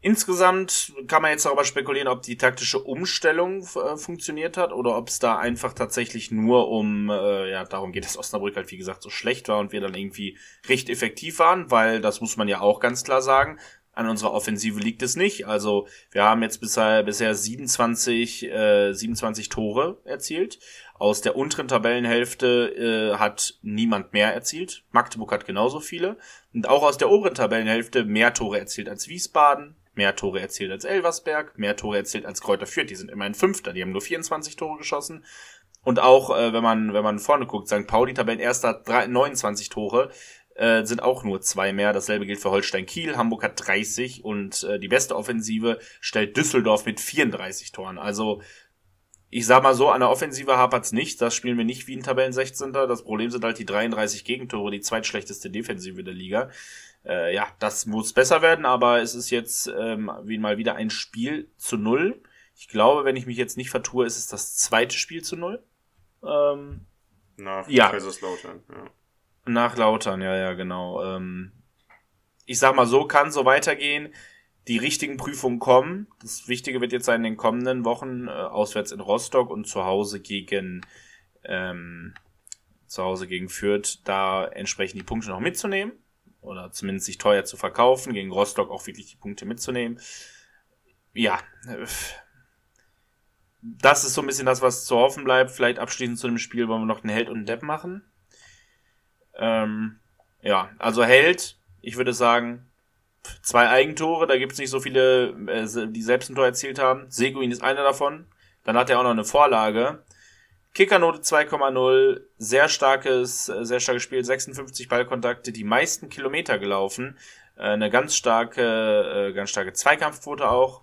Insgesamt kann man jetzt darüber spekulieren, ob die taktische Umstellung äh, funktioniert hat oder ob es da einfach tatsächlich nur um, äh, ja, darum geht, dass Osnabrück halt wie gesagt so schlecht war und wir dann irgendwie recht effektiv waren, weil das muss man ja auch ganz klar sagen. An unserer Offensive liegt es nicht. Also wir haben jetzt bisher, bisher 27, äh, 27 Tore erzielt. Aus der unteren Tabellenhälfte äh, hat niemand mehr erzielt. Magdeburg hat genauso viele. Und auch aus der oberen Tabellenhälfte mehr Tore erzielt als Wiesbaden, mehr Tore erzielt als Elversberg, mehr Tore erzielt als Kräuter Fürth. Die sind immerhin Fünfter, die haben nur 24 Tore geschossen. Und auch, äh, wenn man, wenn man vorne guckt, St. Pauli, Tabellenerster, 29 Tore, äh, sind auch nur zwei mehr. Dasselbe gilt für Holstein Kiel. Hamburg hat 30 und äh, die beste Offensive stellt Düsseldorf mit 34 Toren. Also, ich sag mal so, an der Offensive hapert's nicht. Das spielen wir nicht wie ein Tabellen 16. Das Problem sind halt die 33 Gegentore, die zweitschlechteste Defensive der Liga äh, ja, das muss besser werden, aber es ist jetzt ähm, wie mal wieder ein Spiel zu null. Ich glaube, wenn ich mich jetzt nicht vertue, ist es das zweite Spiel zu null. Ähm, Nach ja. Kaiserslautern, ja. Nach Lautern, ja, ja, genau. Ähm, ich sag mal so, kann so weitergehen. Die richtigen Prüfungen kommen. Das Wichtige wird jetzt sein, in den kommenden Wochen äh, auswärts in Rostock und zu Hause gegen ähm, zu Hause gegen Fürth, da entsprechend die Punkte noch mitzunehmen oder zumindest sich teuer zu verkaufen, gegen Rostock auch wirklich die Punkte mitzunehmen. Ja, das ist so ein bisschen das, was zu hoffen bleibt. Vielleicht abschließend zu dem Spiel wollen wir noch einen Held und einen Depp machen. Ähm, ja, also Held, ich würde sagen, zwei Eigentore, da gibt es nicht so viele, äh, die selbst ein Tor erzielt haben. Seguin ist einer davon. Dann hat er auch noch eine Vorlage. Kickernote 2,0, sehr starkes, sehr starkes Spiel, 56 Ballkontakte, die meisten Kilometer gelaufen, äh, eine ganz starke, äh, ganz starke Zweikampfquote auch.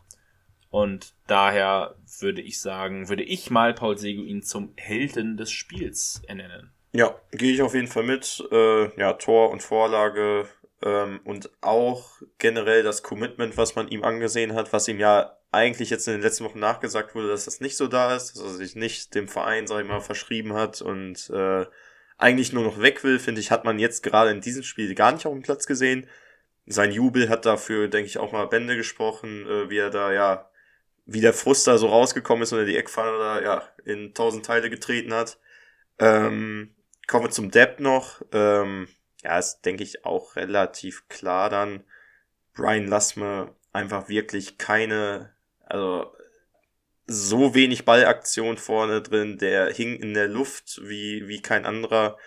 Und daher würde ich sagen, würde ich mal Paul Seguin zum Helden des Spiels ernennen. Ja, gehe ich auf jeden Fall mit. Äh, ja, Tor und Vorlage ähm, und auch generell das Commitment, was man ihm angesehen hat, was ihm ja eigentlich jetzt in den letzten Wochen nachgesagt wurde, dass das nicht so da ist, dass er sich nicht dem Verein, sag ich mal, verschrieben hat und äh, eigentlich nur noch weg will, finde ich, hat man jetzt gerade in diesem Spiel gar nicht auf dem Platz gesehen. Sein Jubel hat dafür, denke ich, auch mal Bände gesprochen, äh, wie er da, ja, wie der Frust da so rausgekommen ist und er die Eckfahne da, ja, in tausend Teile getreten hat. Ähm, kommen wir zum Depp noch. Ähm, ja, ist, denke ich, auch relativ klar dann. Brian Lassme einfach wirklich keine also so wenig Ballaktion vorne drin, der hing in der Luft wie, wie kein anderer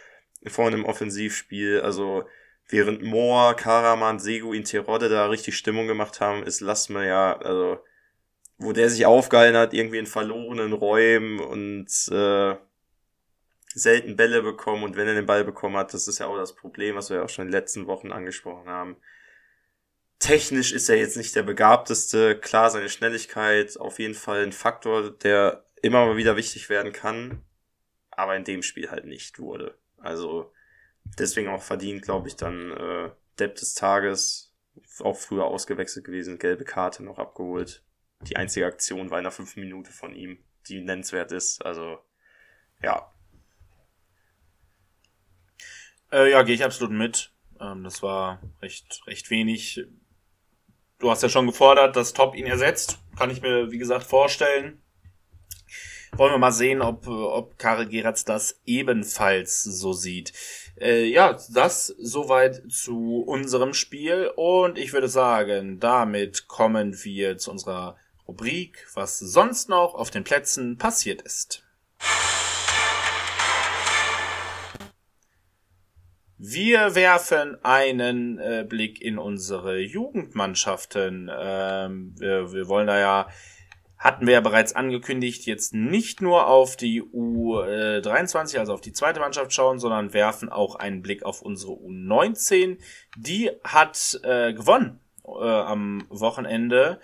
vorne im Offensivspiel. Also während Moa, Karaman, Segu, Terodde da richtig Stimmung gemacht haben, ist Lassme ja, also, wo der sich aufgehalten hat, irgendwie in verlorenen Räumen und äh, selten Bälle bekommen und wenn er den Ball bekommen hat, das ist ja auch das Problem, was wir ja auch schon in den letzten Wochen angesprochen haben. Technisch ist er jetzt nicht der begabteste, klar seine Schnelligkeit auf jeden Fall ein Faktor, der immer mal wieder wichtig werden kann, aber in dem Spiel halt nicht wurde. Also deswegen auch verdient, glaube ich, dann äh, Depp des Tages, auch früher ausgewechselt gewesen, gelbe Karte noch abgeholt. Die einzige Aktion war in einer fünf Minute von ihm, die nennenswert ist. Also ja, Äh, ja, gehe ich absolut mit. Ähm, das war recht, recht wenig. Du hast ja schon gefordert, dass Top ihn ersetzt. Kann ich mir, wie gesagt, vorstellen. Wollen wir mal sehen, ob, ob Karel Geratz das ebenfalls so sieht. Äh, ja, das soweit zu unserem Spiel. Und ich würde sagen, damit kommen wir zu unserer Rubrik, was sonst noch auf den Plätzen passiert ist. Wir werfen einen äh, Blick in unsere Jugendmannschaften. Ähm, wir, wir wollen da ja, hatten wir ja bereits angekündigt, jetzt nicht nur auf die U23, also auf die zweite Mannschaft schauen, sondern werfen auch einen Blick auf unsere U19. Die hat äh, gewonnen äh, am Wochenende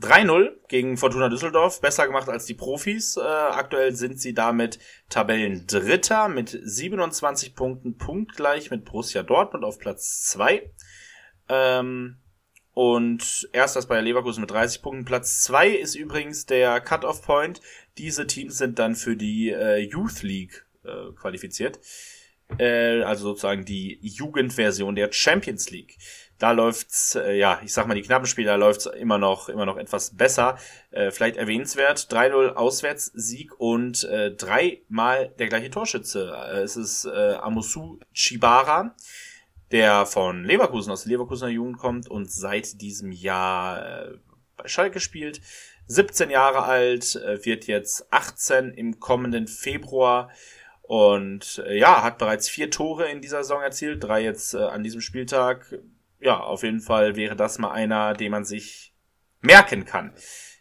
3-0 gegen Fortuna Düsseldorf, besser gemacht als die Profis. Äh, aktuell sind sie damit Tabellendritter mit 27 Punkten, punktgleich mit Borussia Dortmund auf Platz 2. Ähm, und erst das Bayer Leverkusen mit 30 Punkten. Platz 2 ist übrigens der Cut-Off Point. Diese Teams sind dann für die äh, Youth League äh, qualifiziert. Äh, also sozusagen die Jugendversion der Champions League. Da läuft's, äh, ja, ich sag mal, die knappen Spiele, da läuft's immer noch, immer noch etwas besser. Äh, vielleicht erwähnenswert, 3-0 Auswärtssieg und äh, dreimal der gleiche Torschütze. Äh, es ist äh, Amusu Chibara, der von Leverkusen aus der Leverkusener Jugend kommt und seit diesem Jahr äh, bei Schalke spielt. 17 Jahre alt, äh, wird jetzt 18 im kommenden Februar und äh, ja, hat bereits vier Tore in dieser Saison erzielt, drei jetzt äh, an diesem Spieltag ja, auf jeden Fall wäre das mal einer, den man sich merken kann.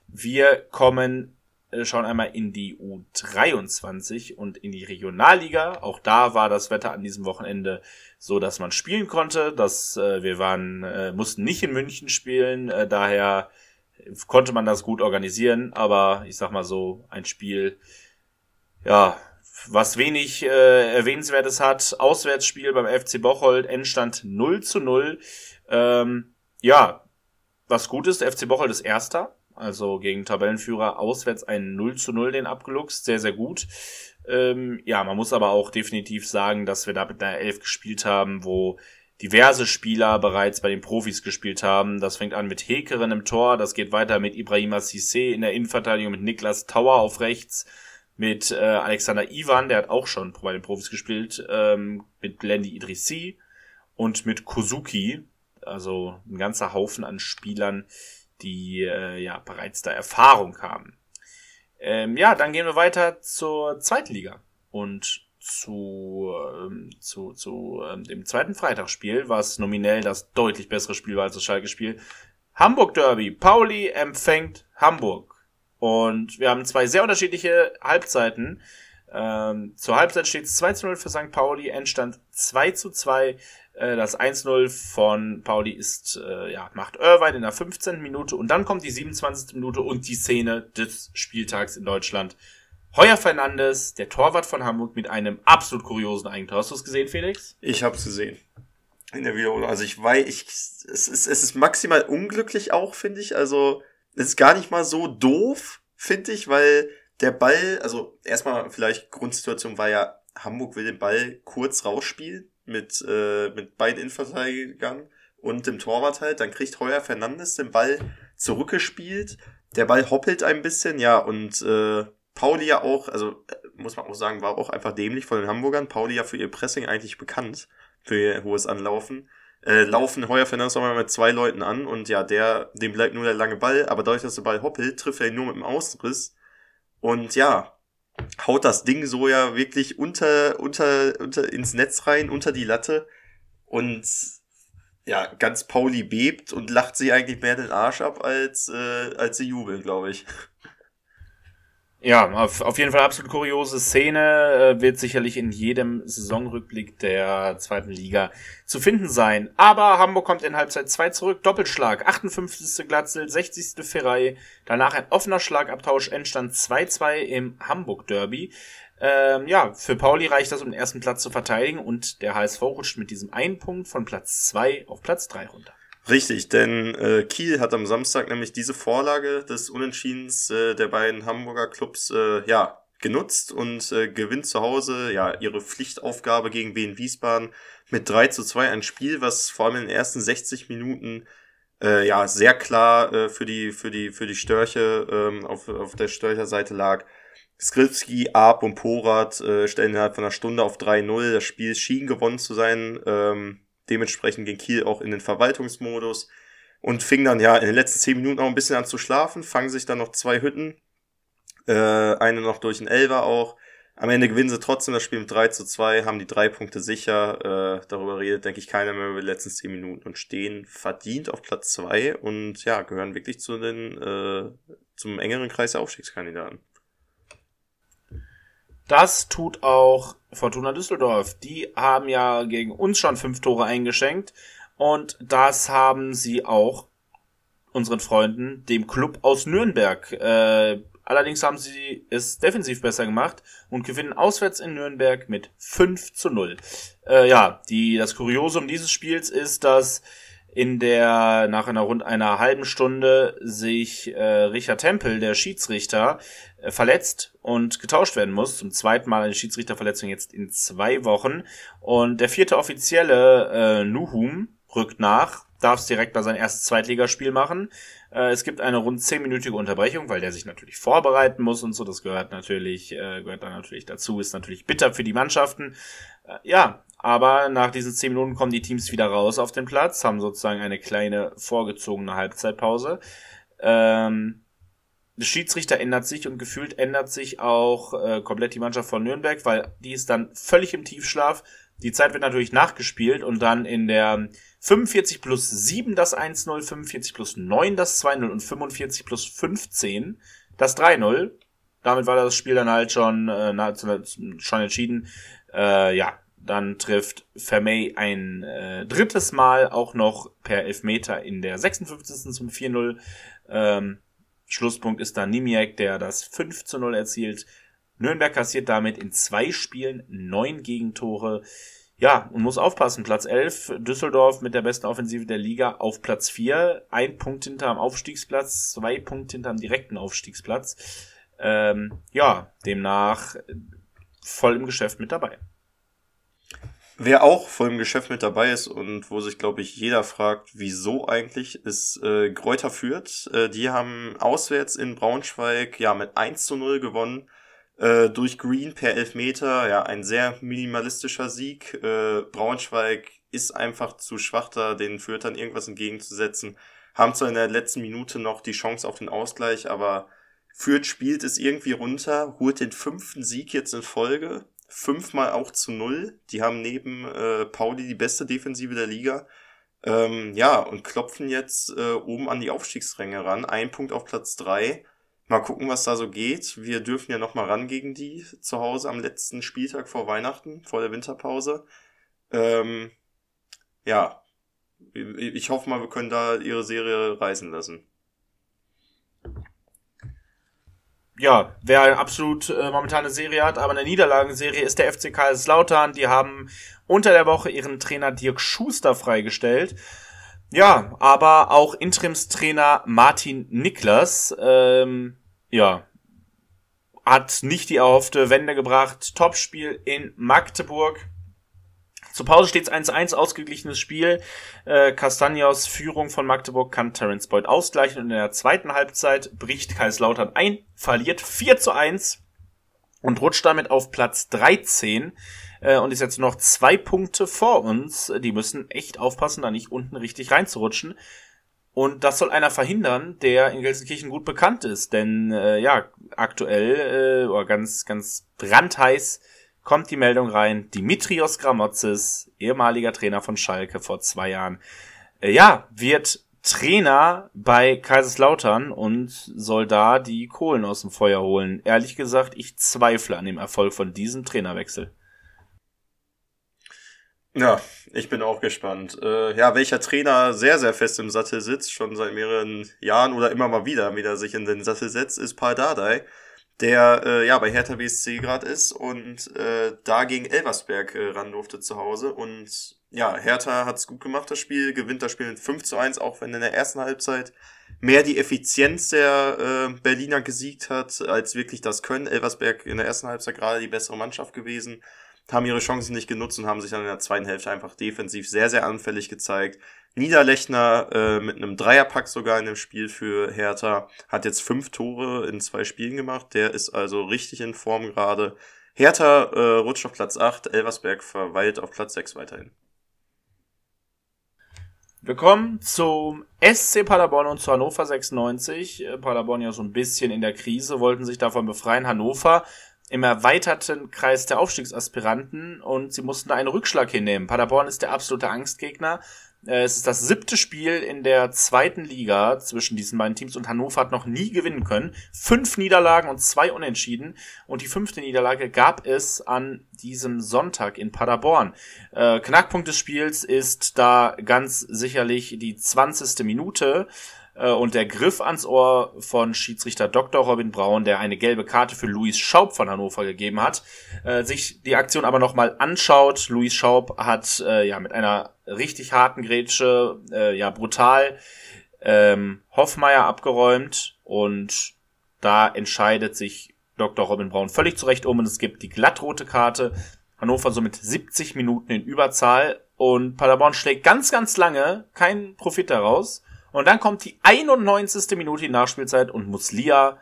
Wir kommen äh, schon einmal in die U23 und in die Regionalliga. Auch da war das Wetter an diesem Wochenende so, dass man spielen konnte. Dass äh, wir waren äh, mussten nicht in München spielen, äh, daher konnte man das gut organisieren. Aber ich sag mal so ein Spiel, ja, was wenig äh, erwähnenswertes hat. Auswärtsspiel beim FC Bocholt, Endstand 0 zu 0. Ähm, ja, was gut ist, FC Bocholt ist Erster, also gegen Tabellenführer auswärts ein 0 zu 0 den abgeluchst, sehr, sehr gut. Ähm, ja, man muss aber auch definitiv sagen, dass wir da mit einer Elf gespielt haben, wo diverse Spieler bereits bei den Profis gespielt haben. Das fängt an mit Hekeren im Tor, das geht weiter mit Ibrahima Sissé in der Innenverteidigung, mit Niklas Tauer auf rechts, mit äh, Alexander Ivan, der hat auch schon bei den Profis gespielt, ähm, mit Blendi Idrissi und mit Kozuki, also ein ganzer Haufen an Spielern, die äh, ja bereits da Erfahrung haben. Ähm, ja, dann gehen wir weiter zur zweiten Liga und zu, ähm, zu, zu ähm, dem zweiten Freitagsspiel, was nominell das deutlich bessere Spiel war als das Schalke-Spiel. Hamburg Derby. Pauli empfängt Hamburg. Und wir haben zwei sehr unterschiedliche Halbzeiten. Ähm, zur Halbzeit steht es 2 zu 0 für St. Pauli, Endstand 2 zu 2 äh, das 1-0 von Pauli ist, äh, ja, macht Irvine in der 15. Minute und dann kommt die 27. Minute und die Szene des Spieltags in Deutschland. Heuer Fernandes, der Torwart von Hamburg, mit einem absolut kuriosen Eigentor. Hast du es gesehen, Felix? Ich hab's gesehen. In der Wiederholung. Also ich weiß, ich, es ist, es ist maximal unglücklich auch, finde ich. Also, ist gar nicht mal so doof, finde ich, weil der Ball, also erstmal vielleicht Grundsituation war ja, Hamburg will den Ball kurz rausspielen mit, äh, mit beiden Innenverteidigern und dem Torwart halt. Dann kriegt Heuer Fernandes den Ball zurückgespielt. Der Ball hoppelt ein bisschen, ja, und äh, Pauli ja auch, also äh, muss man auch sagen, war auch einfach dämlich von den Hamburgern. Pauli ja für ihr Pressing eigentlich bekannt, für ihr hohes Anlaufen. Äh, laufen Heuer Fernandes nochmal mit zwei Leuten an und ja, der, dem bleibt nur der lange Ball, aber dadurch, dass der Ball hoppelt, trifft er ihn nur mit dem Ausriss. Und ja, haut das Ding so ja wirklich unter, unter, unter ins Netz rein, unter die Latte. und ja, ganz Pauli bebt und lacht sich eigentlich mehr den Arsch ab, als, äh, als sie jubeln, glaube ich. Ja, auf, auf jeden Fall absolut kuriose Szene, äh, wird sicherlich in jedem Saisonrückblick der zweiten Liga zu finden sein. Aber Hamburg kommt in Halbzeit 2 zurück, Doppelschlag, 58. Glatzel, 60. Ferrei, danach ein offener Schlagabtausch, Endstand 2-2 im Hamburg Derby. Ähm, ja, für Pauli reicht das, um den ersten Platz zu verteidigen und der HSV rutscht mit diesem einen Punkt von Platz 2 auf Platz 3 runter. Richtig, denn äh, Kiel hat am Samstag nämlich diese Vorlage des Unentschiedens äh, der beiden Hamburger Clubs äh, ja genutzt und äh, gewinnt zu Hause ja ihre Pflichtaufgabe gegen Wien Wiesbaden mit 3 zu 2 ein Spiel, was vor allem in den ersten 60 Minuten äh, ja sehr klar äh, für die für die für die Störche ähm, auf, auf der Störcherseite lag. Skripski, Arp und Porat äh, stellen innerhalb von einer Stunde auf 3-0. Das Spiel schien gewonnen zu sein. Ähm, Dementsprechend ging Kiel auch in den Verwaltungsmodus und fing dann ja in den letzten zehn Minuten auch ein bisschen an zu schlafen, fangen sich dann noch zwei Hütten, äh, eine noch durch den Elver auch. Am Ende gewinnen sie trotzdem das Spiel mit 3 zu 2, haben die drei Punkte sicher. Äh, darüber redet, denke ich, keiner mehr über die letzten zehn Minuten und stehen verdient auf Platz zwei und ja, gehören wirklich zu den, äh, zum engeren Kreis der Aufstiegskandidaten. Das tut auch Fortuna Düsseldorf. Die haben ja gegen uns schon fünf Tore eingeschenkt. Und das haben sie auch unseren Freunden, dem Club aus Nürnberg. Äh, allerdings haben sie es defensiv besser gemacht und gewinnen auswärts in Nürnberg mit 5 zu 0. Äh, ja, die, das Kuriosum dieses Spiels ist, dass in der nach einer rund einer halben Stunde sich äh, Richard Tempel, der Schiedsrichter, äh, verletzt und getauscht werden muss. Zum zweiten Mal eine Schiedsrichterverletzung jetzt in zwei Wochen. Und der vierte Offizielle, äh, Nuhum, rückt nach, darf es direkt mal sein erstes Zweitligaspiel machen. Äh, es gibt eine rund zehnminütige Unterbrechung, weil der sich natürlich vorbereiten muss und so. Das gehört natürlich, äh, gehört dann natürlich dazu. Ist natürlich bitter für die Mannschaften. Äh, ja, aber nach diesen zehn Minuten kommen die Teams wieder raus auf den Platz, haben sozusagen eine kleine vorgezogene Halbzeitpause. Ähm, der Schiedsrichter ändert sich und gefühlt ändert sich auch äh, komplett die Mannschaft von Nürnberg, weil die ist dann völlig im Tiefschlaf. Die Zeit wird natürlich nachgespielt und dann in der 45 plus 7 das 1-0, 45 plus 9 das 2-0 und 45 plus 15 das 3-0. Damit war das Spiel dann halt schon, äh, schon entschieden. Äh, ja, dann trifft Vermey ein äh, drittes Mal auch noch per Elfmeter in der 56. zum 4-0. Ähm, Schlusspunkt ist dann Nimiak, der das 5 zu 0 erzielt. Nürnberg kassiert damit in zwei Spielen neun Gegentore. Ja, und muss aufpassen. Platz 11, Düsseldorf mit der besten Offensive der Liga auf Platz 4. Ein Punkt hinterm Aufstiegsplatz, zwei Punkte hinterm direkten Aufstiegsplatz. Ähm, ja, demnach voll im Geschäft mit dabei. Wer auch voll im Geschäft mit dabei ist und wo sich, glaube ich, jeder fragt, wieso eigentlich, ist äh, Gräuter Fürth. Äh, die haben auswärts in Braunschweig ja mit 1 zu 0 gewonnen. Äh, durch Green per Elfmeter, ja, ein sehr minimalistischer Sieg. Äh, Braunschweig ist einfach zu schwach da, den Fürthern irgendwas entgegenzusetzen. Haben zwar in der letzten Minute noch die Chance auf den Ausgleich, aber Fürth spielt es irgendwie runter, holt den fünften Sieg jetzt in Folge fünfmal auch zu null. Die haben neben äh, Pauli die beste Defensive der Liga. Ähm, ja, und klopfen jetzt äh, oben an die Aufstiegsränge ran. Ein Punkt auf Platz drei. Mal gucken, was da so geht. Wir dürfen ja noch mal ran gegen die zu Hause am letzten Spieltag vor Weihnachten, vor der Winterpause. Ähm, ja, ich hoffe mal, wir können da ihre Serie reisen lassen. Ja, wer eine absolut äh, momentane Serie hat, aber eine Niederlagenserie ist der FC Kaiserslautern. Die haben unter der Woche ihren Trainer Dirk Schuster freigestellt. Ja, aber auch Interimstrainer Martin Niklas, ähm, ja, hat nicht die erhoffte Wende gebracht. Topspiel in Magdeburg. Zur Pause steht es 1-1, ausgeglichenes Spiel. Äh, Castagnos Führung von Magdeburg kann Terence Boyd ausgleichen und in der zweiten Halbzeit bricht Kaiserslautern ein, verliert 4 zu 1 und rutscht damit auf Platz 13 äh, und ist jetzt noch zwei Punkte vor uns. Die müssen echt aufpassen, da nicht unten richtig reinzurutschen. Und das soll einer verhindern, der in Gelsenkirchen gut bekannt ist. Denn äh, ja, aktuell äh, oder ganz, ganz brandheiß kommt die Meldung rein, Dimitrios Gramotzis, ehemaliger Trainer von Schalke vor zwei Jahren, äh, ja, wird Trainer bei Kaiserslautern und soll da die Kohlen aus dem Feuer holen. Ehrlich gesagt, ich zweifle an dem Erfolg von diesem Trainerwechsel. Ja, ich bin auch gespannt. Äh, ja, welcher Trainer sehr, sehr fest im Sattel sitzt, schon seit mehreren Jahren oder immer mal wieder wieder sich in den Sattel setzt, ist Paul Dardai, der äh, ja bei Hertha BSC gerade ist und äh, da gegen Elversberg äh, ran durfte zu Hause. Und ja, Hertha hat's gut gemacht, das Spiel, gewinnt das Spiel mit 5 zu 1, auch wenn in der ersten Halbzeit mehr die Effizienz der äh, Berliner gesiegt hat, als wirklich das Können. Elversberg in der ersten Halbzeit gerade die bessere Mannschaft gewesen haben ihre Chancen nicht genutzt und haben sich dann in der zweiten Hälfte einfach defensiv sehr, sehr anfällig gezeigt. Niederlechner äh, mit einem Dreierpack sogar in dem Spiel für Hertha hat jetzt fünf Tore in zwei Spielen gemacht. Der ist also richtig in Form gerade. Hertha äh, rutscht auf Platz 8, Elversberg verweilt auf Platz 6 weiterhin. Wir kommen zum SC Paderborn und zu Hannover 96. Äh, Paderborn ja so ein bisschen in der Krise, wollten sich davon befreien. Hannover im erweiterten Kreis der Aufstiegsaspiranten und sie mussten da einen Rückschlag hinnehmen. Paderborn ist der absolute Angstgegner. Äh, es ist das siebte Spiel in der zweiten Liga zwischen diesen beiden Teams und Hannover hat noch nie gewinnen können. Fünf Niederlagen und zwei Unentschieden. Und die fünfte Niederlage gab es an diesem Sonntag in Paderborn. Äh, Knackpunkt des Spiels ist da ganz sicherlich die 20. Minute. Äh, und der Griff ans Ohr von Schiedsrichter Dr. Robin Braun, der eine gelbe Karte für Luis Schaub von Hannover gegeben hat, äh, sich die Aktion aber nochmal anschaut. Luis Schaub hat äh, ja mit einer richtig harten Grätsche, äh, ja brutal ähm, Hoffmeier abgeräumt und da entscheidet sich Dr. Robin Braun völlig zurecht um und es gibt die glattrote Karte. Hannover somit 70 Minuten in Überzahl und Paderborn schlägt ganz, ganz lange keinen Profit daraus. Und dann kommt die 91. Minute die Nachspielzeit und Muslia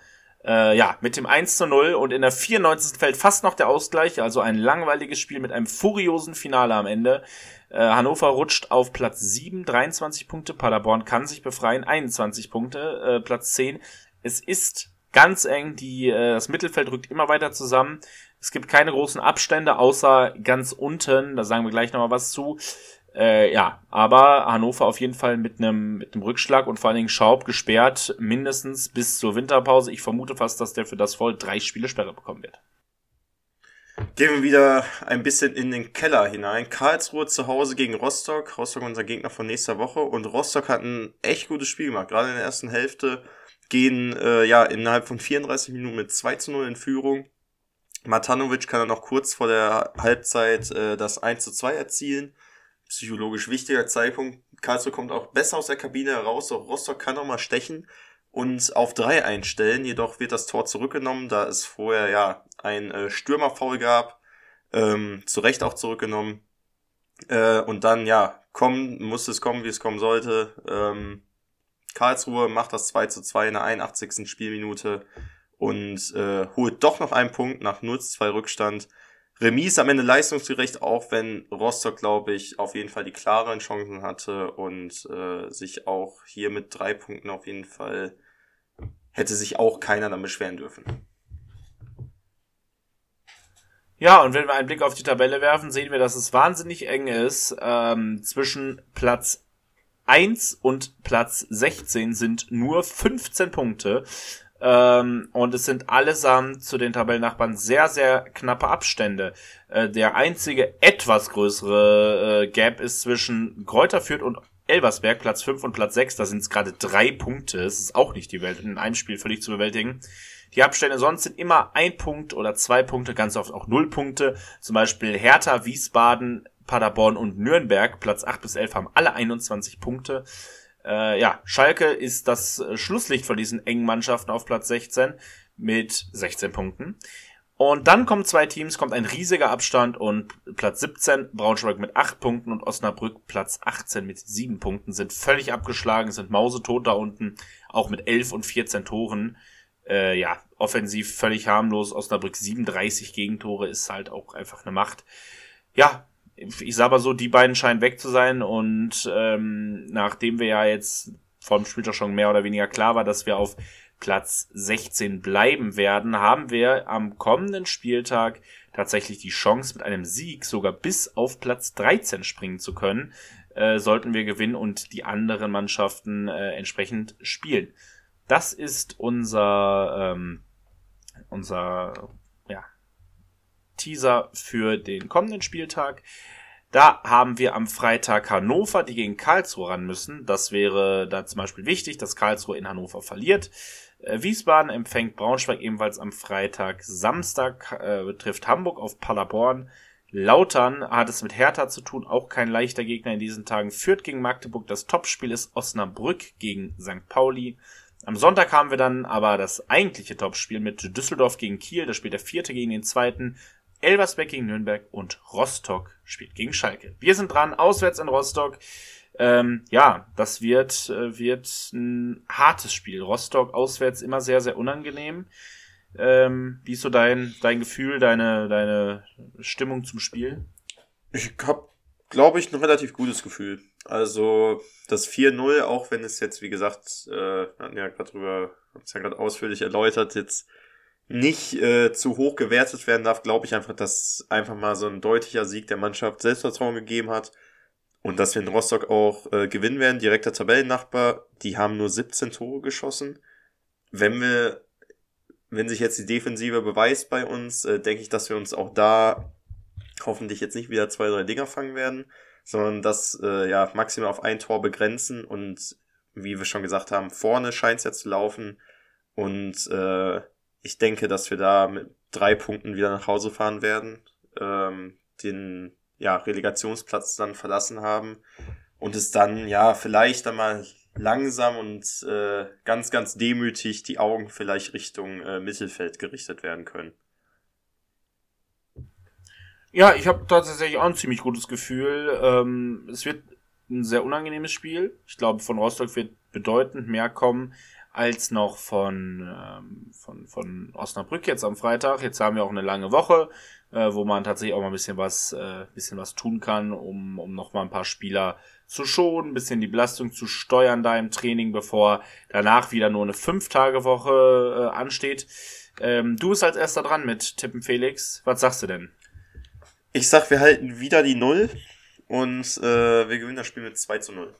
äh, ja, mit dem 1 zu 0 und in der 94. fällt fast noch der Ausgleich, also ein langweiliges Spiel mit einem furiosen Finale am Ende. Äh, Hannover rutscht auf Platz 7, 23 Punkte, Paderborn kann sich befreien, 21 Punkte, äh, Platz 10. Es ist ganz eng, die, äh, das Mittelfeld rückt immer weiter zusammen. Es gibt keine großen Abstände, außer ganz unten, da sagen wir gleich nochmal was zu. Äh, ja, aber Hannover auf jeden Fall mit einem mit Rückschlag und vor allen Dingen Schaub gesperrt, mindestens bis zur Winterpause. Ich vermute fast, dass der für das Voll drei Spiele Sperre bekommen wird. Gehen wir wieder ein bisschen in den Keller hinein. Karlsruhe zu Hause gegen Rostock. Rostock unser Gegner von nächster Woche. Und Rostock hat ein echt gutes Spiel gemacht. Gerade in der ersten Hälfte gehen äh, ja innerhalb von 34 Minuten mit 2 zu 0 in Führung. Matanovic kann dann noch kurz vor der Halbzeit äh, das 1 zu 2 erzielen psychologisch wichtiger Zeitpunkt. Karlsruhe kommt auch besser aus der Kabine heraus, auch Rostock kann noch mal stechen und auf drei einstellen. Jedoch wird das Tor zurückgenommen, da es vorher ja ein äh, Stürmerfoul gab, ähm, zu Recht auch zurückgenommen. Äh, und dann ja, kommen, muss es kommen, wie es kommen sollte. Ähm, Karlsruhe macht das 2 zu 2 in der 81. Spielminute und äh, holt doch noch einen Punkt nach 0 zu 2 Rückstand. Remis am Ende leistungsgerecht, auch wenn Rostock, glaube ich, auf jeden Fall die klareren Chancen hatte und äh, sich auch hier mit drei Punkten auf jeden Fall hätte sich auch keiner dann beschweren dürfen. Ja, und wenn wir einen Blick auf die Tabelle werfen, sehen wir, dass es wahnsinnig eng ist. Ähm, zwischen Platz 1 und Platz 16 sind nur 15 Punkte. Ähm, und es sind allesamt zu den Tabellennachbarn sehr, sehr knappe Abstände. Äh, der einzige etwas größere äh, Gap ist zwischen Kräuter Fürth und Elversberg, Platz 5 und Platz 6. Da sind es gerade drei Punkte. Es ist auch nicht die Welt, in einem Spiel völlig zu bewältigen. Die Abstände sonst sind immer ein Punkt oder zwei Punkte, ganz oft auch null Punkte. Zum Beispiel Hertha, Wiesbaden, Paderborn und Nürnberg, Platz 8 bis 11 haben alle 21 Punkte. Äh, ja, Schalke ist das äh, Schlusslicht von diesen engen Mannschaften auf Platz 16 mit 16 Punkten. Und dann kommen zwei Teams, kommt ein riesiger Abstand und Platz 17, Braunschweig mit 8 Punkten und Osnabrück Platz 18 mit 7 Punkten, sind völlig abgeschlagen, sind mausetot da unten, auch mit 11 und 14 Toren. Äh, ja, offensiv völlig harmlos. Osnabrück 37 Gegentore ist halt auch einfach eine Macht. Ja, ich sag mal so, die beiden scheinen weg zu sein und ähm, nachdem wir ja jetzt vom Spieltag schon mehr oder weniger klar war, dass wir auf Platz 16 bleiben werden, haben wir am kommenden Spieltag tatsächlich die Chance, mit einem Sieg sogar bis auf Platz 13 springen zu können, äh, sollten wir gewinnen und die anderen Mannschaften äh, entsprechend spielen. Das ist unser, ähm, unser Teaser für den kommenden Spieltag. Da haben wir am Freitag Hannover, die gegen Karlsruhe ran müssen. Das wäre da zum Beispiel wichtig, dass Karlsruhe in Hannover verliert. Äh, Wiesbaden empfängt Braunschweig ebenfalls am Freitag. Samstag äh, betrifft Hamburg auf Paderborn. Lautern hat es mit Hertha zu tun, auch kein leichter Gegner in diesen Tagen. Führt gegen Magdeburg. Das Topspiel ist Osnabrück gegen St. Pauli. Am Sonntag haben wir dann aber das eigentliche Topspiel mit Düsseldorf gegen Kiel. Da spielt der vierte gegen den zweiten. Elversberg gegen Nürnberg und Rostock spielt gegen Schalke. Wir sind dran, auswärts in Rostock. Ähm, ja, das wird, äh, wird ein hartes Spiel. Rostock auswärts immer sehr, sehr unangenehm. Ähm, wie ist so dein, dein Gefühl, deine, deine Stimmung zum Spiel? Ich habe, glaube ich, ein relativ gutes Gefühl. Also das 4-0, auch wenn es jetzt, wie gesagt, äh, hatten ja gerade drüber, haben es ja gerade ausführlich erläutert, jetzt nicht äh, zu hoch gewertet werden darf, glaube ich einfach, dass einfach mal so ein deutlicher Sieg der Mannschaft Selbstvertrauen gegeben hat und dass wir in Rostock auch äh, gewinnen werden. Direkter Tabellennachbar, die haben nur 17 Tore geschossen. Wenn wir, wenn sich jetzt die Defensive beweist bei uns, äh, denke ich, dass wir uns auch da hoffentlich jetzt nicht wieder zwei, drei Dinger fangen werden, sondern das äh, ja maximal auf ein Tor begrenzen und wie wir schon gesagt haben, vorne scheint es ja zu laufen und äh, ich denke, dass wir da mit drei Punkten wieder nach Hause fahren werden, ähm, den ja, Relegationsplatz dann verlassen haben und es dann ja vielleicht einmal langsam und äh, ganz, ganz demütig die Augen vielleicht Richtung äh, Mittelfeld gerichtet werden können. Ja, ich habe tatsächlich auch ein ziemlich gutes Gefühl. Ähm, es wird ein sehr unangenehmes Spiel. Ich glaube, von Rostock wird bedeutend mehr kommen als noch von, ähm, von, von Osnabrück jetzt am Freitag. Jetzt haben wir auch eine lange Woche, äh, wo man tatsächlich auch mal ein bisschen was, äh, bisschen was tun kann, um, um noch mal ein paar Spieler zu schonen, ein bisschen die Belastung zu steuern da im Training, bevor danach wieder nur eine Fünf-Tage-Woche äh, ansteht. Ähm, du bist als erster dran mit Tippen Felix. Was sagst du denn? Ich sag, wir halten wieder die Null und äh, wir gewinnen das Spiel mit 2 zu 0.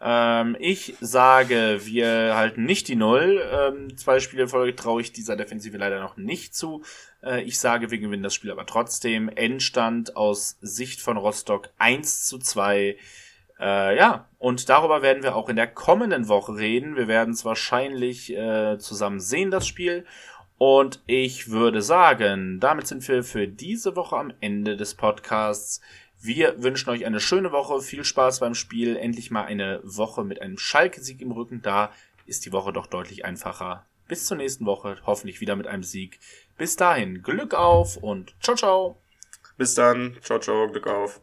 Ähm, ich sage, wir halten nicht die Null. Ähm, zwei Spiele in Folge traue ich dieser Defensive leider noch nicht zu. Äh, ich sage, wir gewinnen das Spiel aber trotzdem. Endstand aus Sicht von Rostock 1 zu 2. Äh, ja, und darüber werden wir auch in der kommenden Woche reden. Wir werden es wahrscheinlich äh, zusammen sehen, das Spiel. Und ich würde sagen, damit sind wir für diese Woche am Ende des Podcasts. Wir wünschen euch eine schöne Woche, viel Spaß beim Spiel, endlich mal eine Woche mit einem Schalke-Sieg im Rücken. Da ist die Woche doch deutlich einfacher. Bis zur nächsten Woche, hoffentlich wieder mit einem Sieg. Bis dahin, Glück auf und ciao, ciao. Bis dann, ciao, ciao, Glück auf.